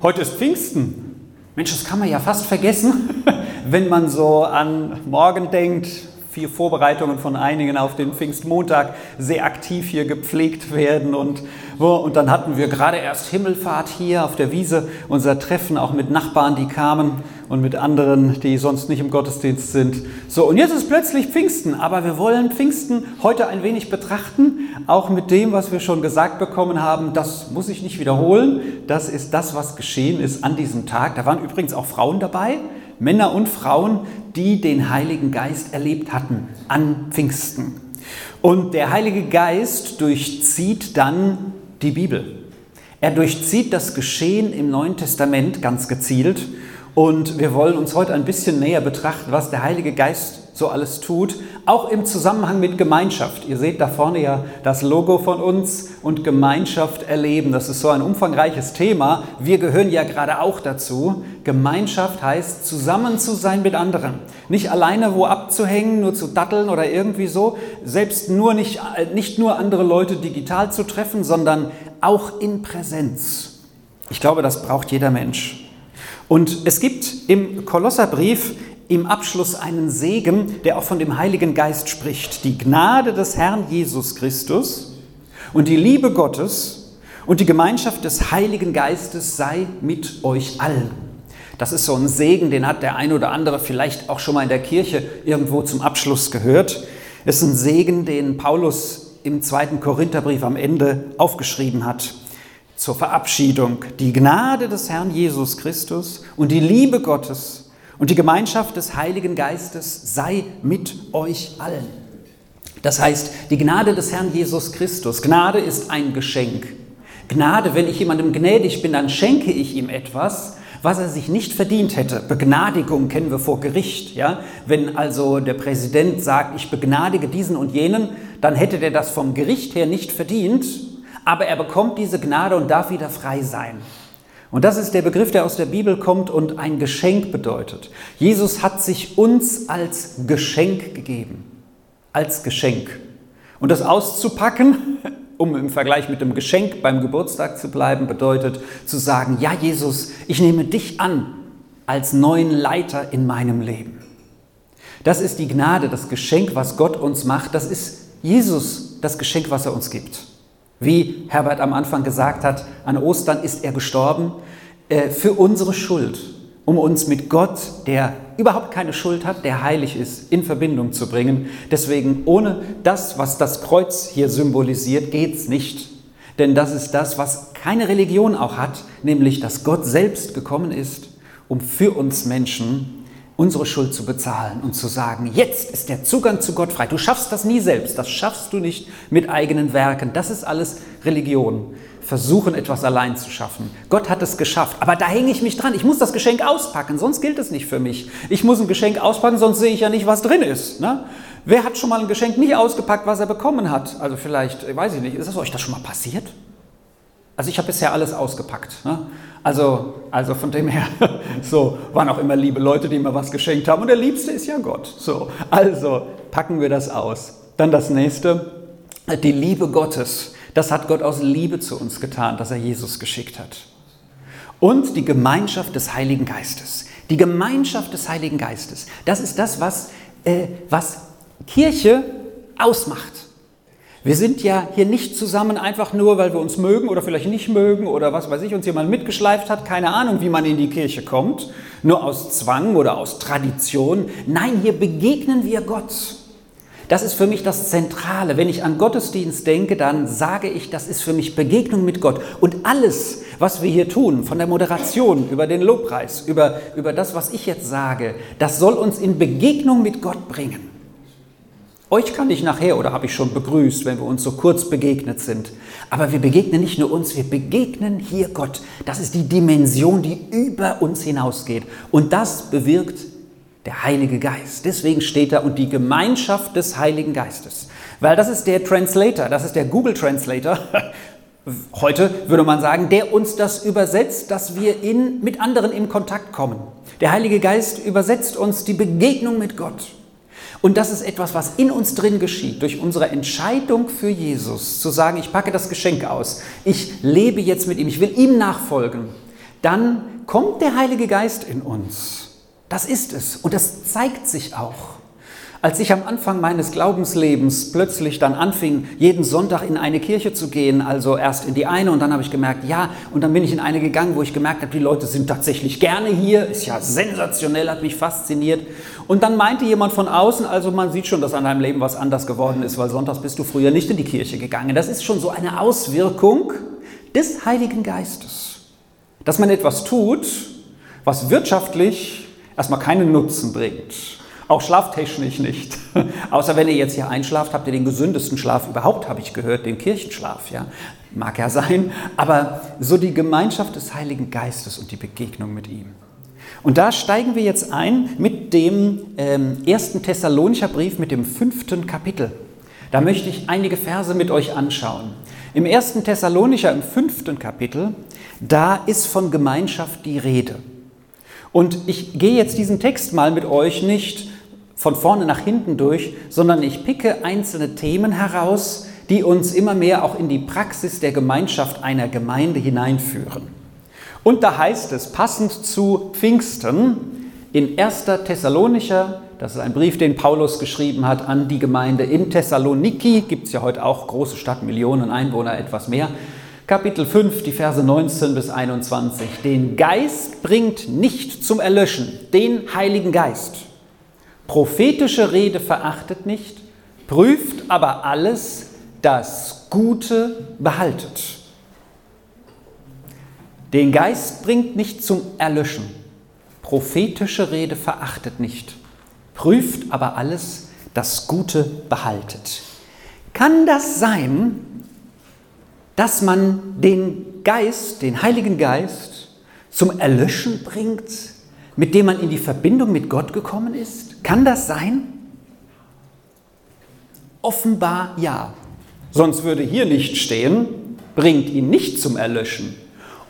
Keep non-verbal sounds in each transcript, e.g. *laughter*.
Heute ist Pfingsten. Mensch, das kann man ja fast vergessen, *laughs* wenn man so an morgen denkt. Vier Vorbereitungen von einigen auf den Pfingstmontag sehr aktiv hier gepflegt werden. Und, und dann hatten wir gerade erst Himmelfahrt hier auf der Wiese, unser Treffen auch mit Nachbarn, die kamen und mit anderen, die sonst nicht im Gottesdienst sind. So, und jetzt ist plötzlich Pfingsten, aber wir wollen Pfingsten heute ein wenig betrachten, auch mit dem, was wir schon gesagt bekommen haben. Das muss ich nicht wiederholen. Das ist das, was geschehen ist an diesem Tag. Da waren übrigens auch Frauen dabei, Männer und Frauen, die den Heiligen Geist erlebt hatten an Pfingsten. Und der Heilige Geist durchzieht dann die Bibel. Er durchzieht das Geschehen im Neuen Testament ganz gezielt und wir wollen uns heute ein bisschen näher betrachten, was der Heilige Geist so alles tut, auch im Zusammenhang mit Gemeinschaft. Ihr seht da vorne ja das Logo von uns und Gemeinschaft erleben. Das ist so ein umfangreiches Thema. Wir gehören ja gerade auch dazu. Gemeinschaft heißt, zusammen zu sein mit anderen. Nicht alleine wo abzuhängen, nur zu datteln oder irgendwie so. Selbst nur nicht, nicht nur andere Leute digital zu treffen, sondern auch in Präsenz. Ich glaube, das braucht jeder Mensch. Und es gibt im Kolosserbrief im Abschluss einen Segen, der auch von dem Heiligen Geist spricht. Die Gnade des Herrn Jesus Christus und die Liebe Gottes und die Gemeinschaft des Heiligen Geistes sei mit euch allen. Das ist so ein Segen, den hat der eine oder andere vielleicht auch schon mal in der Kirche irgendwo zum Abschluss gehört. Es ist ein Segen, den Paulus im zweiten Korintherbrief am Ende aufgeschrieben hat zur Verabschiedung die Gnade des Herrn Jesus Christus und die Liebe Gottes und die Gemeinschaft des Heiligen Geistes sei mit euch allen. Das heißt, die Gnade des Herrn Jesus Christus. Gnade ist ein Geschenk. Gnade, wenn ich jemandem gnädig bin, dann schenke ich ihm etwas, was er sich nicht verdient hätte. Begnadigung kennen wir vor Gericht. Ja? Wenn also der Präsident sagt, ich begnadige diesen und jenen, dann hätte der das vom Gericht her nicht verdient, aber er bekommt diese Gnade und darf wieder frei sein. Und das ist der Begriff, der aus der Bibel kommt und ein Geschenk bedeutet. Jesus hat sich uns als Geschenk gegeben. Als Geschenk. Und das auszupacken, *laughs* um im Vergleich mit dem Geschenk beim Geburtstag zu bleiben, bedeutet zu sagen, ja Jesus, ich nehme dich an als neuen Leiter in meinem Leben. Das ist die Gnade, das Geschenk, was Gott uns macht. Das ist Jesus, das Geschenk, was er uns gibt. Wie Herbert am Anfang gesagt hat, an Ostern ist er gestorben äh, für unsere Schuld, um uns mit Gott, der überhaupt keine Schuld hat, der heilig ist, in Verbindung zu bringen. Deswegen ohne das, was das Kreuz hier symbolisiert, geht es nicht. Denn das ist das, was keine Religion auch hat, nämlich dass Gott selbst gekommen ist, um für uns Menschen unsere Schuld zu bezahlen und zu sagen, jetzt ist der Zugang zu Gott frei. Du schaffst das nie selbst, das schaffst du nicht mit eigenen Werken. Das ist alles Religion. Versuchen, etwas allein zu schaffen. Gott hat es geschafft, aber da hänge ich mich dran. Ich muss das Geschenk auspacken, sonst gilt es nicht für mich. Ich muss ein Geschenk auspacken, sonst sehe ich ja nicht, was drin ist. Ne? Wer hat schon mal ein Geschenk nicht ausgepackt, was er bekommen hat? Also vielleicht, weiß ich nicht, ist das euch das schon mal passiert? Also ich habe bisher alles ausgepackt. Ne? Also, also von dem her, *laughs* so waren auch immer liebe Leute, die mir was geschenkt haben. Und der Liebste ist ja Gott. So, also packen wir das aus. Dann das nächste, die Liebe Gottes. Das hat Gott aus Liebe zu uns getan, dass er Jesus geschickt hat. Und die Gemeinschaft des Heiligen Geistes. Die Gemeinschaft des Heiligen Geistes. Das ist das, was, äh, was Kirche ausmacht. Wir sind ja hier nicht zusammen einfach nur, weil wir uns mögen oder vielleicht nicht mögen oder was weiß ich, uns jemand mitgeschleift hat, keine Ahnung, wie man in die Kirche kommt, nur aus Zwang oder aus Tradition. Nein, hier begegnen wir Gott. Das ist für mich das Zentrale. Wenn ich an Gottesdienst denke, dann sage ich, das ist für mich Begegnung mit Gott. Und alles, was wir hier tun, von der Moderation über den Lobpreis, über, über das, was ich jetzt sage, das soll uns in Begegnung mit Gott bringen. Euch kann ich nachher oder habe ich schon begrüßt, wenn wir uns so kurz begegnet sind. Aber wir begegnen nicht nur uns, wir begegnen hier Gott. Das ist die Dimension, die über uns hinausgeht. Und das bewirkt der Heilige Geist. Deswegen steht da und die Gemeinschaft des Heiligen Geistes. Weil das ist der Translator, das ist der Google Translator. *laughs* Heute würde man sagen, der uns das übersetzt, dass wir in, mit anderen in Kontakt kommen. Der Heilige Geist übersetzt uns die Begegnung mit Gott. Und das ist etwas, was in uns drin geschieht, durch unsere Entscheidung für Jesus, zu sagen, ich packe das Geschenk aus, ich lebe jetzt mit ihm, ich will ihm nachfolgen. dann kommt der Heilige Geist in uns. Das ist es und das zeigt sich auch. Als ich am Anfang meines Glaubenslebens plötzlich dann anfing, jeden Sonntag in eine Kirche zu gehen, also erst in die eine und dann habe ich gemerkt, ja, und dann bin ich in eine gegangen, wo ich gemerkt habe, die Leute sind tatsächlich gerne hier, ist ja sensationell, hat mich fasziniert. Und dann meinte jemand von außen, also man sieht schon, dass an deinem Leben was anders geworden ist, weil sonntags bist du früher nicht in die Kirche gegangen. Das ist schon so eine Auswirkung des Heiligen Geistes. Dass man etwas tut, was wirtschaftlich erstmal keinen Nutzen bringt auch schlaftechnisch nicht. *laughs* Außer wenn ihr jetzt hier einschlaft, habt ihr den gesündesten Schlaf überhaupt, habe ich gehört, den Kirchenschlaf. Ja? Mag ja sein, aber so die Gemeinschaft des Heiligen Geistes und die Begegnung mit ihm. Und da steigen wir jetzt ein mit dem ähm, ersten Thessalonicher Brief, mit dem fünften Kapitel. Da möchte ich einige Verse mit euch anschauen. Im ersten Thessalonicher, im fünften Kapitel, da ist von Gemeinschaft die Rede. Und ich gehe jetzt diesen Text mal mit euch nicht von vorne nach hinten durch, sondern ich picke einzelne Themen heraus, die uns immer mehr auch in die Praxis der Gemeinschaft einer Gemeinde hineinführen. Und da heißt es, passend zu Pfingsten, in 1. Thessalonicher, das ist ein Brief, den Paulus geschrieben hat an die Gemeinde in Thessaloniki, gibt es ja heute auch, große Stadt, Millionen Einwohner, etwas mehr. Kapitel 5, die Verse 19 bis 21. Den Geist bringt nicht zum Erlöschen, den Heiligen Geist. Prophetische Rede verachtet nicht, prüft aber alles, das Gute behaltet. Den Geist bringt nicht zum Erlöschen. Prophetische Rede verachtet nicht, prüft aber alles, das Gute behaltet. Kann das sein, dass man den Geist, den Heiligen Geist, zum Erlöschen bringt, mit dem man in die Verbindung mit Gott gekommen ist? Kann das sein? Offenbar ja. Sonst würde hier nicht stehen, bringt ihn nicht zum Erlöschen.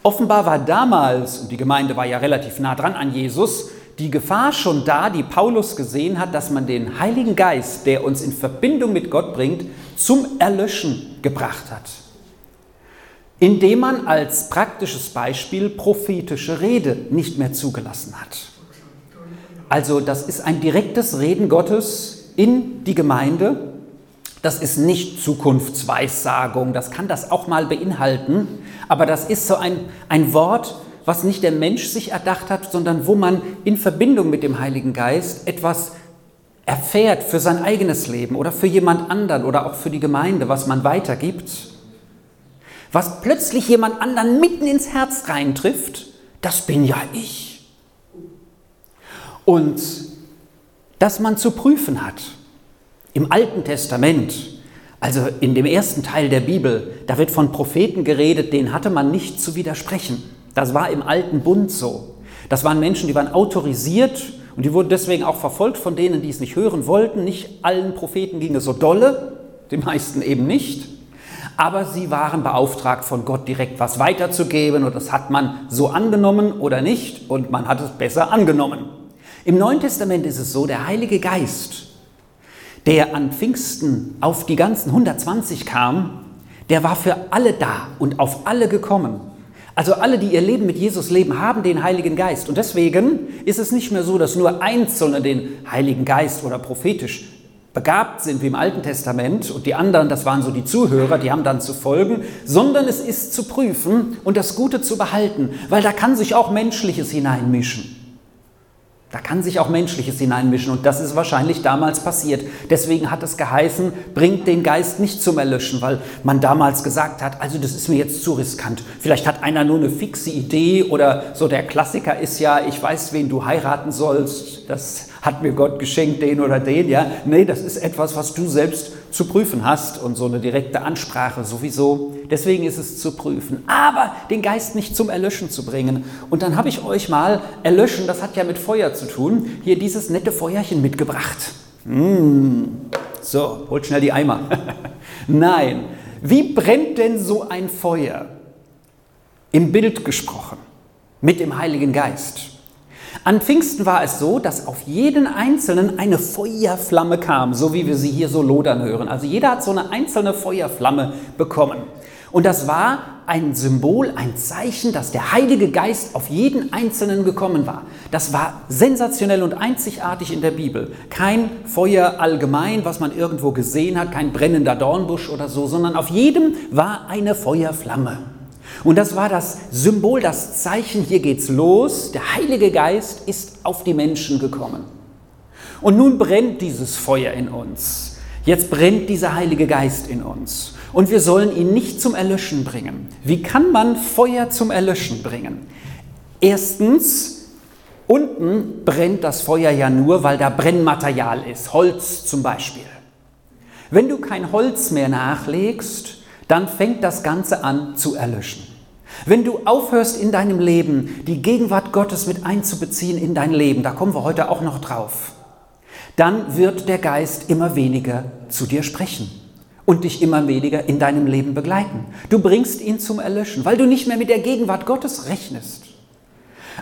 Offenbar war damals, und die Gemeinde war ja relativ nah dran an Jesus, die Gefahr schon da, die Paulus gesehen hat, dass man den Heiligen Geist, der uns in Verbindung mit Gott bringt, zum Erlöschen gebracht hat. Indem man als praktisches Beispiel prophetische Rede nicht mehr zugelassen hat. Also das ist ein direktes Reden Gottes in die Gemeinde. Das ist nicht Zukunftsweissagung, das kann das auch mal beinhalten, aber das ist so ein, ein Wort, was nicht der Mensch sich erdacht hat, sondern wo man in Verbindung mit dem Heiligen Geist etwas erfährt für sein eigenes Leben oder für jemand anderen oder auch für die Gemeinde, was man weitergibt, was plötzlich jemand anderen mitten ins Herz reintrifft, das bin ja ich. Und dass man zu prüfen hat. Im Alten Testament, also in dem ersten Teil der Bibel, da wird von Propheten geredet, denen hatte man nicht zu widersprechen. Das war im alten Bund so. Das waren Menschen, die waren autorisiert und die wurden deswegen auch verfolgt von denen, die es nicht hören wollten. Nicht allen Propheten ging es so dolle, den meisten eben nicht. Aber sie waren beauftragt von Gott direkt was weiterzugeben und das hat man so angenommen oder nicht und man hat es besser angenommen. Im Neuen Testament ist es so, der Heilige Geist, der an Pfingsten auf die ganzen 120 kam, der war für alle da und auf alle gekommen. Also alle, die ihr Leben mit Jesus leben, haben den Heiligen Geist. Und deswegen ist es nicht mehr so, dass nur Einzelne den Heiligen Geist oder prophetisch begabt sind wie im Alten Testament und die anderen, das waren so die Zuhörer, die haben dann zu folgen, sondern es ist zu prüfen und das Gute zu behalten, weil da kann sich auch Menschliches hineinmischen. Da kann sich auch Menschliches hineinmischen und das ist wahrscheinlich damals passiert. Deswegen hat es geheißen, bringt den Geist nicht zum Erlöschen, weil man damals gesagt hat, also das ist mir jetzt zu riskant. Vielleicht hat einer nur eine fixe Idee oder so der Klassiker ist ja, ich weiß, wen du heiraten sollst. Das hat mir Gott geschenkt, den oder den, ja. Nee, das ist etwas, was du selbst zu prüfen hast und so eine direkte Ansprache sowieso. Deswegen ist es zu prüfen. Aber den Geist nicht zum Erlöschen zu bringen. Und dann habe ich euch mal erlöschen, das hat ja mit Feuer zu tun, hier dieses nette Feuerchen mitgebracht. Mmh. So, holt schnell die Eimer. *laughs* Nein, wie brennt denn so ein Feuer? Im Bild gesprochen, mit dem Heiligen Geist. An Pfingsten war es so, dass auf jeden Einzelnen eine Feuerflamme kam, so wie wir sie hier so lodern hören. Also jeder hat so eine einzelne Feuerflamme bekommen. Und das war ein Symbol, ein Zeichen, dass der Heilige Geist auf jeden Einzelnen gekommen war. Das war sensationell und einzigartig in der Bibel. Kein Feuer allgemein, was man irgendwo gesehen hat, kein brennender Dornbusch oder so, sondern auf jedem war eine Feuerflamme. Und das war das Symbol, das Zeichen, hier geht's los. Der Heilige Geist ist auf die Menschen gekommen. Und nun brennt dieses Feuer in uns. Jetzt brennt dieser Heilige Geist in uns. Und wir sollen ihn nicht zum Erlöschen bringen. Wie kann man Feuer zum Erlöschen bringen? Erstens, unten brennt das Feuer ja nur, weil da Brennmaterial ist, Holz zum Beispiel. Wenn du kein Holz mehr nachlegst, dann fängt das Ganze an zu erlöschen. Wenn du aufhörst in deinem Leben, die Gegenwart Gottes mit einzubeziehen in dein Leben, da kommen wir heute auch noch drauf, dann wird der Geist immer weniger zu dir sprechen und dich immer weniger in deinem Leben begleiten. Du bringst ihn zum Erlöschen, weil du nicht mehr mit der Gegenwart Gottes rechnest.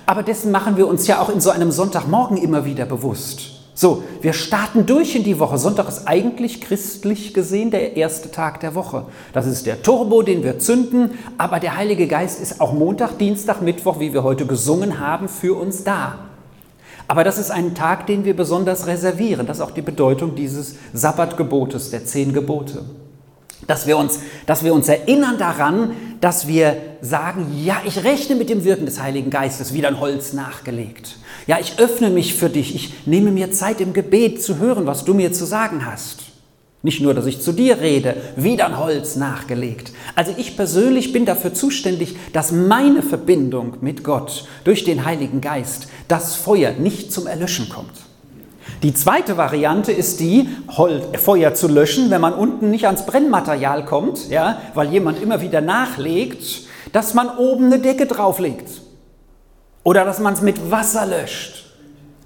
Aber dessen machen wir uns ja auch in so einem Sonntagmorgen immer wieder bewusst. So, wir starten durch in die Woche. Sonntag ist eigentlich christlich gesehen der erste Tag der Woche. Das ist der Turbo, den wir zünden, aber der Heilige Geist ist auch Montag, Dienstag, Mittwoch, wie wir heute gesungen haben, für uns da. Aber das ist ein Tag, den wir besonders reservieren. Das ist auch die Bedeutung dieses Sabbatgebotes, der zehn Gebote. Dass wir, uns, dass wir uns erinnern daran, dass wir sagen, ja, ich rechne mit dem Wirken des Heiligen Geistes, wie ein Holz nachgelegt. Ja, ich öffne mich für dich, ich nehme mir Zeit im Gebet zu hören, was du mir zu sagen hast. Nicht nur, dass ich zu dir rede, wie ein Holz nachgelegt. Also ich persönlich bin dafür zuständig, dass meine Verbindung mit Gott durch den Heiligen Geist das Feuer nicht zum Erlöschen kommt. Die zweite Variante ist die, Feuer zu löschen, wenn man unten nicht ans Brennmaterial kommt, ja, weil jemand immer wieder nachlegt, dass man oben eine Decke drauflegt oder dass man es mit Wasser löscht.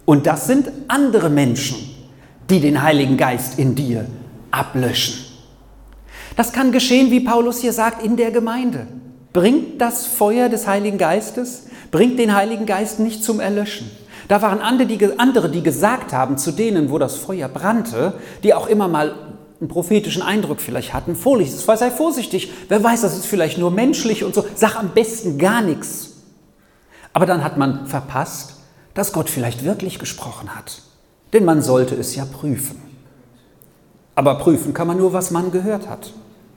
Und das sind andere Menschen, die den Heiligen Geist in dir ablöschen. Das kann geschehen, wie Paulus hier sagt, in der Gemeinde. Bringt das Feuer des Heiligen Geistes, bringt den Heiligen Geist nicht zum Erlöschen. Da waren andere die, gesagt haben zu denen, wo das Feuer brannte, die auch immer mal einen prophetischen Eindruck vielleicht hatten, vorsichtig, sei vorsichtig, wer weiß, das ist vielleicht nur menschlich und so, sag am besten gar nichts. Aber dann hat man verpasst, dass Gott vielleicht wirklich gesprochen hat. Denn man sollte es ja prüfen. Aber prüfen kann man nur, was man gehört hat.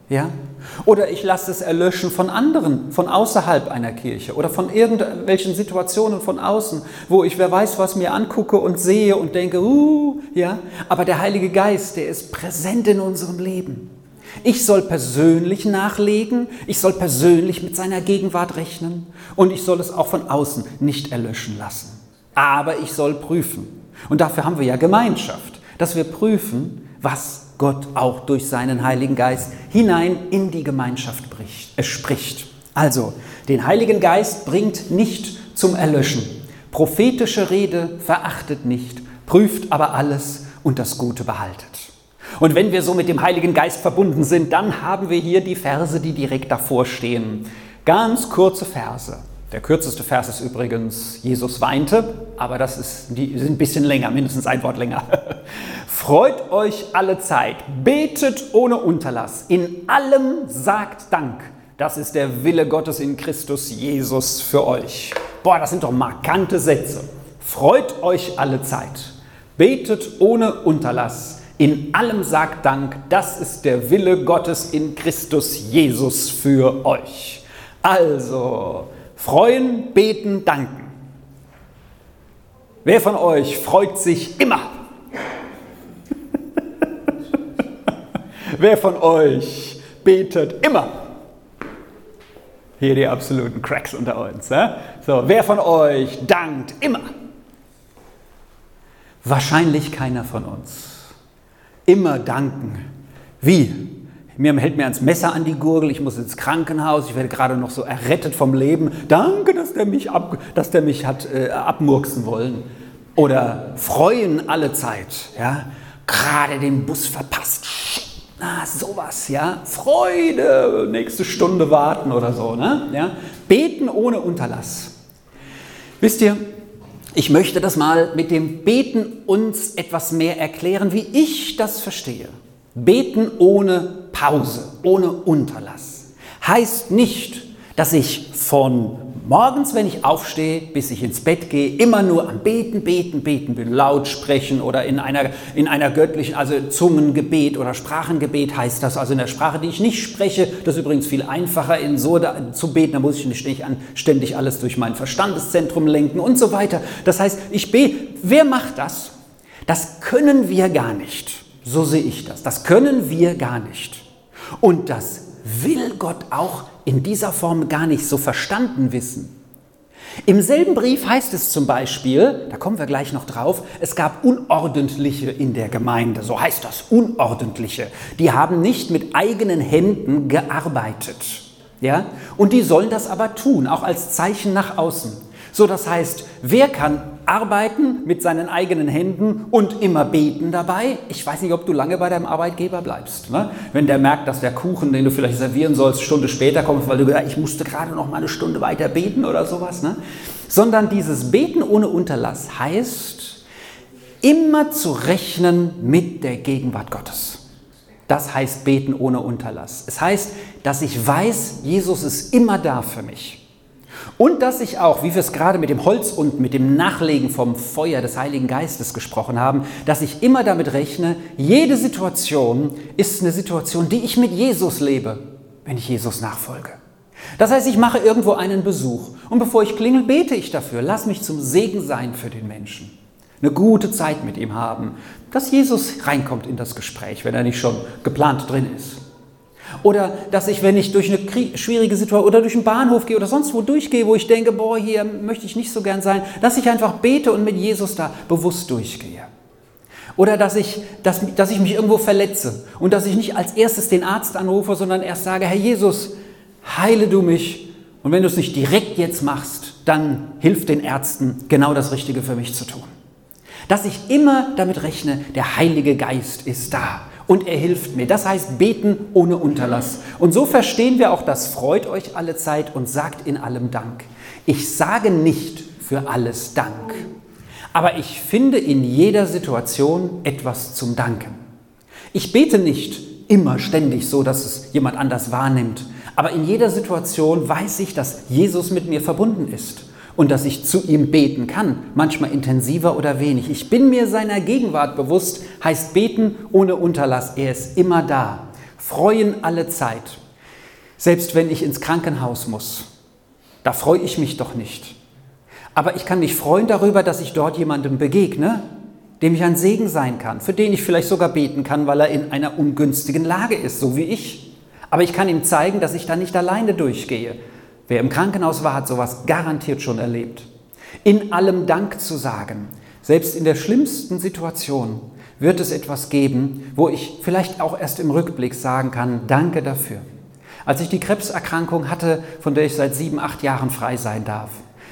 Ja? Oder ich lasse es erlöschen von anderen, von außerhalb einer Kirche oder von irgendwelchen Situationen von außen, wo ich wer weiß was mir angucke und sehe und denke, uh, ja. Aber der Heilige Geist, der ist präsent in unserem Leben. Ich soll persönlich nachlegen, ich soll persönlich mit seiner Gegenwart rechnen und ich soll es auch von außen nicht erlöschen lassen. Aber ich soll prüfen. Und dafür haben wir ja Gemeinschaft, dass wir prüfen, was Gott auch durch seinen Heiligen Geist hinein in die Gemeinschaft bricht, äh, spricht. Also, den Heiligen Geist bringt nicht zum Erlöschen. Prophetische Rede verachtet nicht, prüft aber alles und das Gute behaltet. Und wenn wir so mit dem Heiligen Geist verbunden sind, dann haben wir hier die Verse, die direkt davor stehen. Ganz kurze Verse. Der kürzeste Vers ist übrigens, Jesus weinte, aber das ist, die sind ein bisschen länger, mindestens ein Wort länger. *laughs* Freut euch alle Zeit, betet ohne Unterlass, in allem sagt Dank. Das ist der Wille Gottes in Christus Jesus für euch. Boah, das sind doch markante Sätze. Freut euch alle Zeit, betet ohne Unterlass, in allem sagt Dank. Das ist der Wille Gottes in Christus Jesus für euch. Also, Freuen, beten, danken. Wer von euch freut sich immer? *laughs* Wer von euch betet immer? Hier die absoluten Cracks unter uns. Ne? So, wer von euch dankt immer? Wahrscheinlich keiner von uns. Immer danken. Wie? Mir hält mir ans Messer an die Gurgel, ich muss ins Krankenhaus, ich werde gerade noch so errettet vom Leben. Danke, dass der mich, ab, dass der mich hat äh, abmurksen wollen. Oder freuen alle Zeit, ja. Gerade den Bus verpasst. Na, sowas, ja. Freude, nächste Stunde warten oder so, ne? Ja. Beten ohne Unterlass. Wisst ihr, ich möchte das mal mit dem Beten uns etwas mehr erklären, wie ich das verstehe. Beten ohne Pause, ohne Unterlass heißt nicht, dass ich von morgens, wenn ich aufstehe, bis ich ins Bett gehe, immer nur am Beten, Beten, Beten bin, laut sprechen oder in einer, in einer göttlichen, also Zungengebet oder Sprachengebet heißt das, also in der Sprache, die ich nicht spreche. Das ist übrigens viel einfacher, in so da, zu beten, da muss ich nicht ständig, an, ständig alles durch mein Verstandeszentrum lenken und so weiter. Das heißt, ich bete. Wer macht das? Das können wir gar nicht. So sehe ich das. Das können wir gar nicht. Und das will Gott auch in dieser Form gar nicht so verstanden wissen. Im selben Brief heißt es zum Beispiel, da kommen wir gleich noch drauf, es gab Unordentliche in der Gemeinde, so heißt das, Unordentliche. Die haben nicht mit eigenen Händen gearbeitet. Ja? Und die sollen das aber tun, auch als Zeichen nach außen. So, das heißt, wer kann arbeiten mit seinen eigenen Händen und immer beten dabei. Ich weiß nicht, ob du lange bei deinem Arbeitgeber bleibst. Ne? Wenn der merkt, dass der Kuchen, den du vielleicht servieren sollst, Stunde später kommt, weil du gesagt ich musste gerade noch mal eine Stunde weiter beten oder sowas. Ne? Sondern dieses Beten ohne Unterlass heißt, immer zu rechnen mit der Gegenwart Gottes. Das heißt Beten ohne Unterlass. Es heißt, dass ich weiß, Jesus ist immer da für mich. Und dass ich auch, wie wir es gerade mit dem Holz und mit dem Nachlegen vom Feuer des Heiligen Geistes gesprochen haben, dass ich immer damit rechne, jede Situation ist eine Situation, die ich mit Jesus lebe, wenn ich Jesus nachfolge. Das heißt, ich mache irgendwo einen Besuch und bevor ich klingel, bete ich dafür, lass mich zum Segen sein für den Menschen. Eine gute Zeit mit ihm haben, dass Jesus reinkommt in das Gespräch, wenn er nicht schon geplant drin ist. Oder dass ich, wenn ich durch eine schwierige Situation oder durch einen Bahnhof gehe oder sonst wo durchgehe, wo ich denke, boah, hier möchte ich nicht so gern sein, dass ich einfach bete und mit Jesus da bewusst durchgehe. Oder dass ich, dass, dass ich mich irgendwo verletze und dass ich nicht als erstes den Arzt anrufe, sondern erst sage, Herr Jesus, heile du mich. Und wenn du es nicht direkt jetzt machst, dann hilf den Ärzten, genau das Richtige für mich zu tun. Dass ich immer damit rechne, der Heilige Geist ist da und er hilft mir. Das heißt beten ohne Unterlass. Und so verstehen wir auch das freut euch alle Zeit und sagt in allem Dank. Ich sage nicht für alles Dank, aber ich finde in jeder Situation etwas zum Danken. Ich bete nicht immer ständig so, dass es jemand anders wahrnimmt, aber in jeder Situation weiß ich, dass Jesus mit mir verbunden ist und dass ich zu ihm beten kann, manchmal intensiver oder wenig. Ich bin mir seiner Gegenwart bewusst, heißt beten ohne Unterlass. Er ist immer da. Freuen alle Zeit. Selbst wenn ich ins Krankenhaus muss, da freue ich mich doch nicht. Aber ich kann mich freuen darüber, dass ich dort jemandem begegne, dem ich ein Segen sein kann, für den ich vielleicht sogar beten kann, weil er in einer ungünstigen Lage ist, so wie ich. Aber ich kann ihm zeigen, dass ich da nicht alleine durchgehe, Wer im Krankenhaus war, hat sowas garantiert schon erlebt. In allem Dank zu sagen, selbst in der schlimmsten Situation wird es etwas geben, wo ich vielleicht auch erst im Rückblick sagen kann, danke dafür. Als ich die Krebserkrankung hatte, von der ich seit sieben, acht Jahren frei sein darf,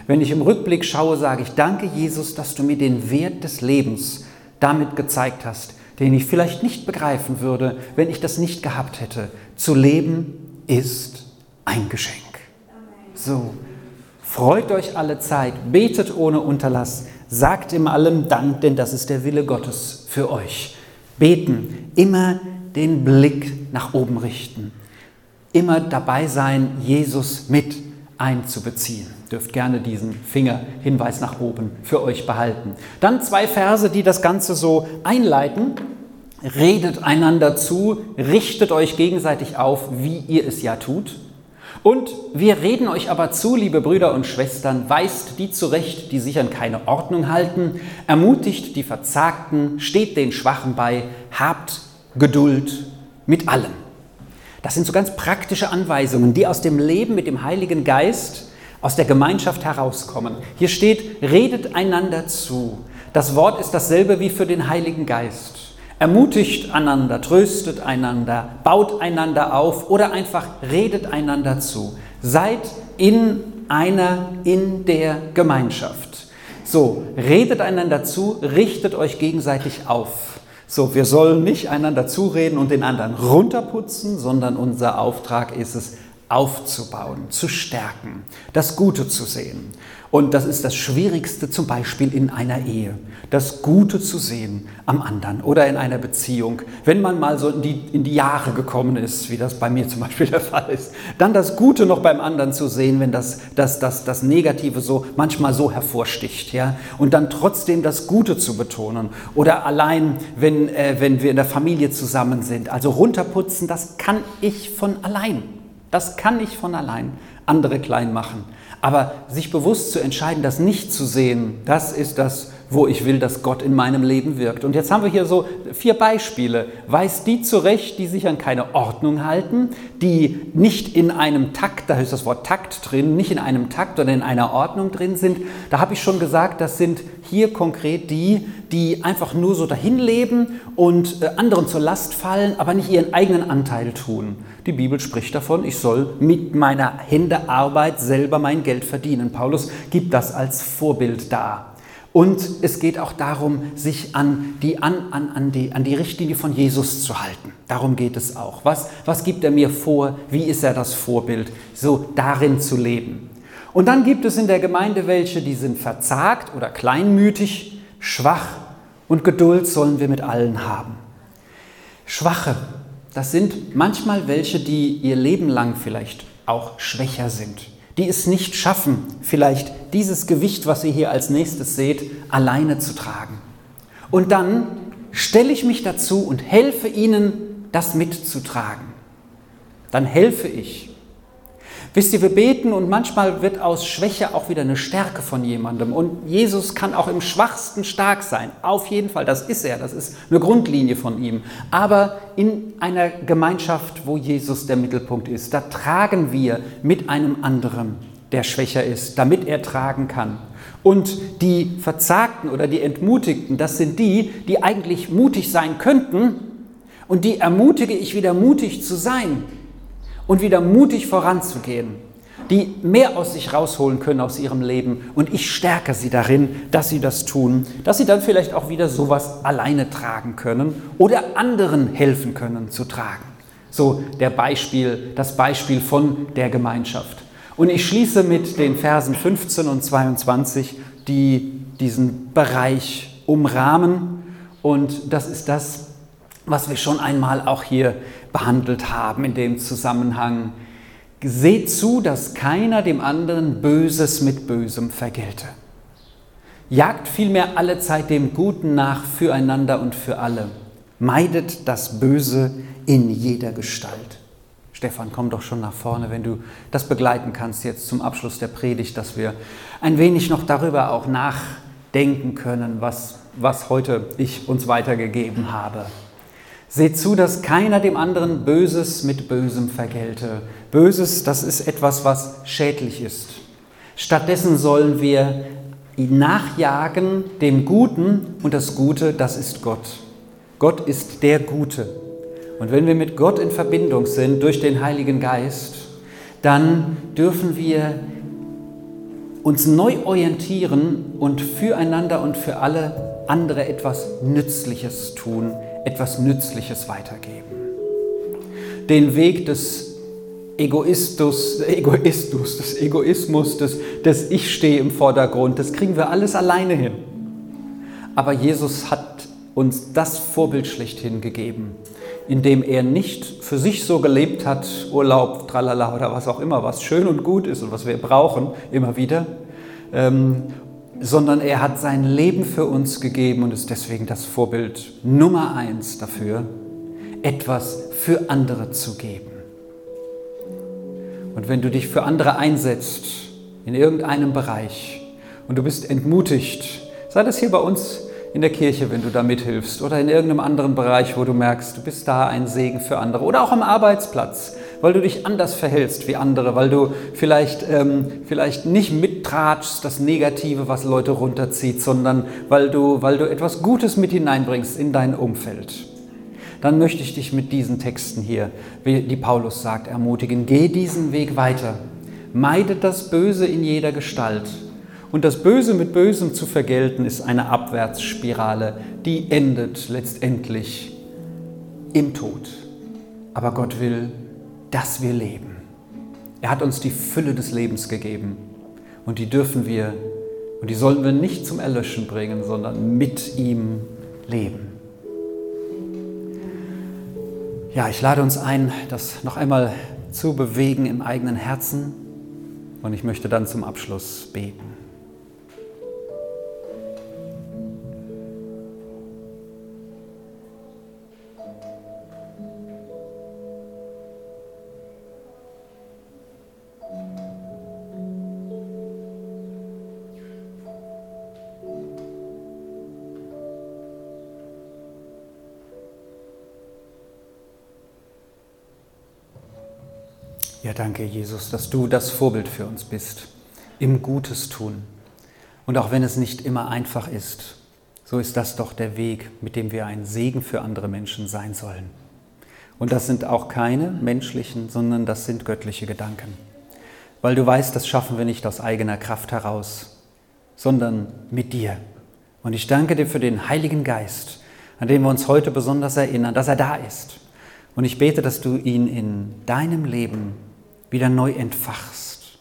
wenn ich im Rückblick schaue, sage ich, danke Jesus, dass du mir den Wert des Lebens damit gezeigt hast, den ich vielleicht nicht begreifen würde, wenn ich das nicht gehabt hätte. Zu leben ist ein Geschenk. So, freut euch alle Zeit, betet ohne Unterlass, sagt im allem Dank, denn das ist der Wille Gottes für euch. Beten, immer den Blick nach oben richten, immer dabei sein, Jesus mit einzubeziehen. Dürft gerne diesen Fingerhinweis nach oben für euch behalten. Dann zwei Verse, die das Ganze so einleiten. Redet einander zu, richtet euch gegenseitig auf, wie ihr es ja tut. Und wir reden euch aber zu, liebe Brüder und Schwestern, weist die zurecht, die sich an keine Ordnung halten, ermutigt die Verzagten, steht den Schwachen bei, habt Geduld mit allem. Das sind so ganz praktische Anweisungen, die aus dem Leben mit dem Heiligen Geist, aus der Gemeinschaft herauskommen. Hier steht, redet einander zu. Das Wort ist dasselbe wie für den Heiligen Geist. Ermutigt einander, tröstet einander, baut einander auf oder einfach redet einander zu. Seid in einer, in der Gemeinschaft. So, redet einander zu, richtet euch gegenseitig auf. So, wir sollen nicht einander zureden und den anderen runterputzen, sondern unser Auftrag ist es, aufzubauen, zu stärken, das Gute zu sehen. Und das ist das Schwierigste zum Beispiel in einer Ehe, das Gute zu sehen am anderen oder in einer Beziehung. Wenn man mal so in die, in die Jahre gekommen ist, wie das bei mir zum Beispiel *laughs* der Fall ist, dann das Gute noch beim anderen zu sehen, wenn das, das, das, das Negative so manchmal so hervorsticht. Ja? Und dann trotzdem das Gute zu betonen. Oder allein, wenn, äh, wenn wir in der Familie zusammen sind. Also runterputzen, das kann ich von allein. Das kann ich von allein. Andere klein machen. Aber sich bewusst zu entscheiden, das nicht zu sehen, das ist das, wo ich will, dass Gott in meinem Leben wirkt. Und jetzt haben wir hier so vier Beispiele. Weiß die zurecht, die sich an keine Ordnung halten, die nicht in einem Takt, da ist das Wort Takt drin, nicht in einem Takt oder in einer Ordnung drin sind. Da habe ich schon gesagt, das sind hier konkret die, die einfach nur so dahin leben und äh, anderen zur Last fallen, aber nicht ihren eigenen Anteil tun. Die Bibel spricht davon, ich soll mit meiner Hände Arbeit selber mein Geld verdienen. Paulus gibt das als Vorbild dar. Und es geht auch darum, sich an die, an, an, an, die, an die Richtlinie von Jesus zu halten. Darum geht es auch. Was, was gibt er mir vor? Wie ist er das Vorbild? So darin zu leben. Und dann gibt es in der Gemeinde welche, die sind verzagt oder kleinmütig, schwach und Geduld sollen wir mit allen haben. Schwache, das sind manchmal welche, die ihr Leben lang vielleicht auch schwächer sind, die es nicht schaffen, vielleicht dieses Gewicht, was ihr hier als nächstes seht, alleine zu tragen. Und dann stelle ich mich dazu und helfe ihnen, das mitzutragen. Dann helfe ich. Wisst ihr, wir beten und manchmal wird aus Schwäche auch wieder eine Stärke von jemandem. Und Jesus kann auch im Schwachsten stark sein. Auf jeden Fall, das ist er, das ist eine Grundlinie von ihm. Aber in einer Gemeinschaft, wo Jesus der Mittelpunkt ist, da tragen wir mit einem anderen, der schwächer ist, damit er tragen kann. Und die Verzagten oder die Entmutigten, das sind die, die eigentlich mutig sein könnten. Und die ermutige ich wieder mutig zu sein und wieder mutig voranzugehen, die mehr aus sich rausholen können aus ihrem Leben. Und ich stärke sie darin, dass sie das tun, dass sie dann vielleicht auch wieder sowas alleine tragen können oder anderen helfen können zu tragen. So der Beispiel, das Beispiel von der Gemeinschaft. Und ich schließe mit den Versen 15 und 22, die diesen Bereich umrahmen. Und das ist das, was wir schon einmal auch hier behandelt haben in dem Zusammenhang. Seht zu, dass keiner dem anderen Böses mit Bösem vergelte. Jagt vielmehr alle Zeit dem Guten nach füreinander und für alle. Meidet das Böse in jeder Gestalt. Stefan, komm doch schon nach vorne, wenn du das begleiten kannst jetzt zum Abschluss der Predigt, dass wir ein wenig noch darüber auch nachdenken können, was, was heute ich uns weitergegeben habe. Seht zu, dass keiner dem anderen Böses mit Bösem vergelte. Böses, das ist etwas, was schädlich ist. Stattdessen sollen wir nachjagen dem Guten und das Gute, das ist Gott. Gott ist der Gute. Und wenn wir mit Gott in Verbindung sind durch den Heiligen Geist, dann dürfen wir uns neu orientieren und füreinander und für alle andere etwas Nützliches tun, etwas Nützliches weitergeben. Den Weg des Egoistus, Egoistus, des Egoismus, des, des Ich stehe im Vordergrund, das kriegen wir alles alleine hin. Aber Jesus hat uns das Vorbild schlechthin gegeben, indem er nicht für sich so gelebt hat, Urlaub, tralala oder was auch immer, was schön und gut ist und was wir brauchen, immer wieder, ähm, sondern er hat sein Leben für uns gegeben und ist deswegen das Vorbild Nummer eins dafür, etwas für andere zu geben. Und wenn du dich für andere einsetzt in irgendeinem Bereich und du bist entmutigt, sei das hier bei uns in der Kirche, wenn du da mithilfst oder in irgendeinem anderen Bereich, wo du merkst, du bist da ein Segen für andere oder auch am Arbeitsplatz, weil du dich anders verhältst wie andere, weil du vielleicht, ähm, vielleicht nicht mittratschst, das Negative, was Leute runterzieht, sondern weil du, weil du etwas Gutes mit hineinbringst in dein Umfeld. Dann möchte ich dich mit diesen Texten hier, wie die Paulus sagt, ermutigen. Geh diesen Weg weiter. Meidet das Böse in jeder Gestalt. Und das Böse mit Bösem zu vergelten, ist eine Abwärtsspirale, die endet letztendlich im Tod. Aber Gott will, dass wir leben. Er hat uns die Fülle des Lebens gegeben und die dürfen wir und die sollen wir nicht zum Erlöschen bringen, sondern mit ihm leben. Ja, ich lade uns ein, das noch einmal zu bewegen im eigenen Herzen und ich möchte dann zum Abschluss beten. Danke, Jesus, dass du das Vorbild für uns bist, im Gutes tun. Und auch wenn es nicht immer einfach ist, so ist das doch der Weg, mit dem wir ein Segen für andere Menschen sein sollen. Und das sind auch keine menschlichen, sondern das sind göttliche Gedanken. Weil du weißt, das schaffen wir nicht aus eigener Kraft heraus, sondern mit dir. Und ich danke dir für den Heiligen Geist, an den wir uns heute besonders erinnern, dass er da ist. Und ich bete, dass du ihn in deinem Leben wieder neu entfachst.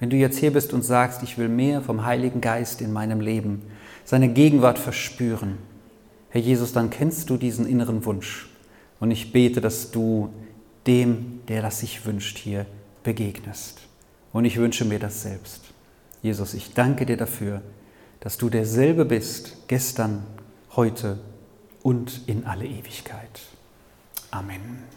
Wenn du jetzt hier bist und sagst, ich will mehr vom Heiligen Geist in meinem Leben, seine Gegenwart verspüren, Herr Jesus, dann kennst du diesen inneren Wunsch. Und ich bete, dass du dem, der das sich wünscht, hier begegnest. Und ich wünsche mir das selbst. Jesus, ich danke dir dafür, dass du derselbe bist, gestern, heute und in alle Ewigkeit. Amen.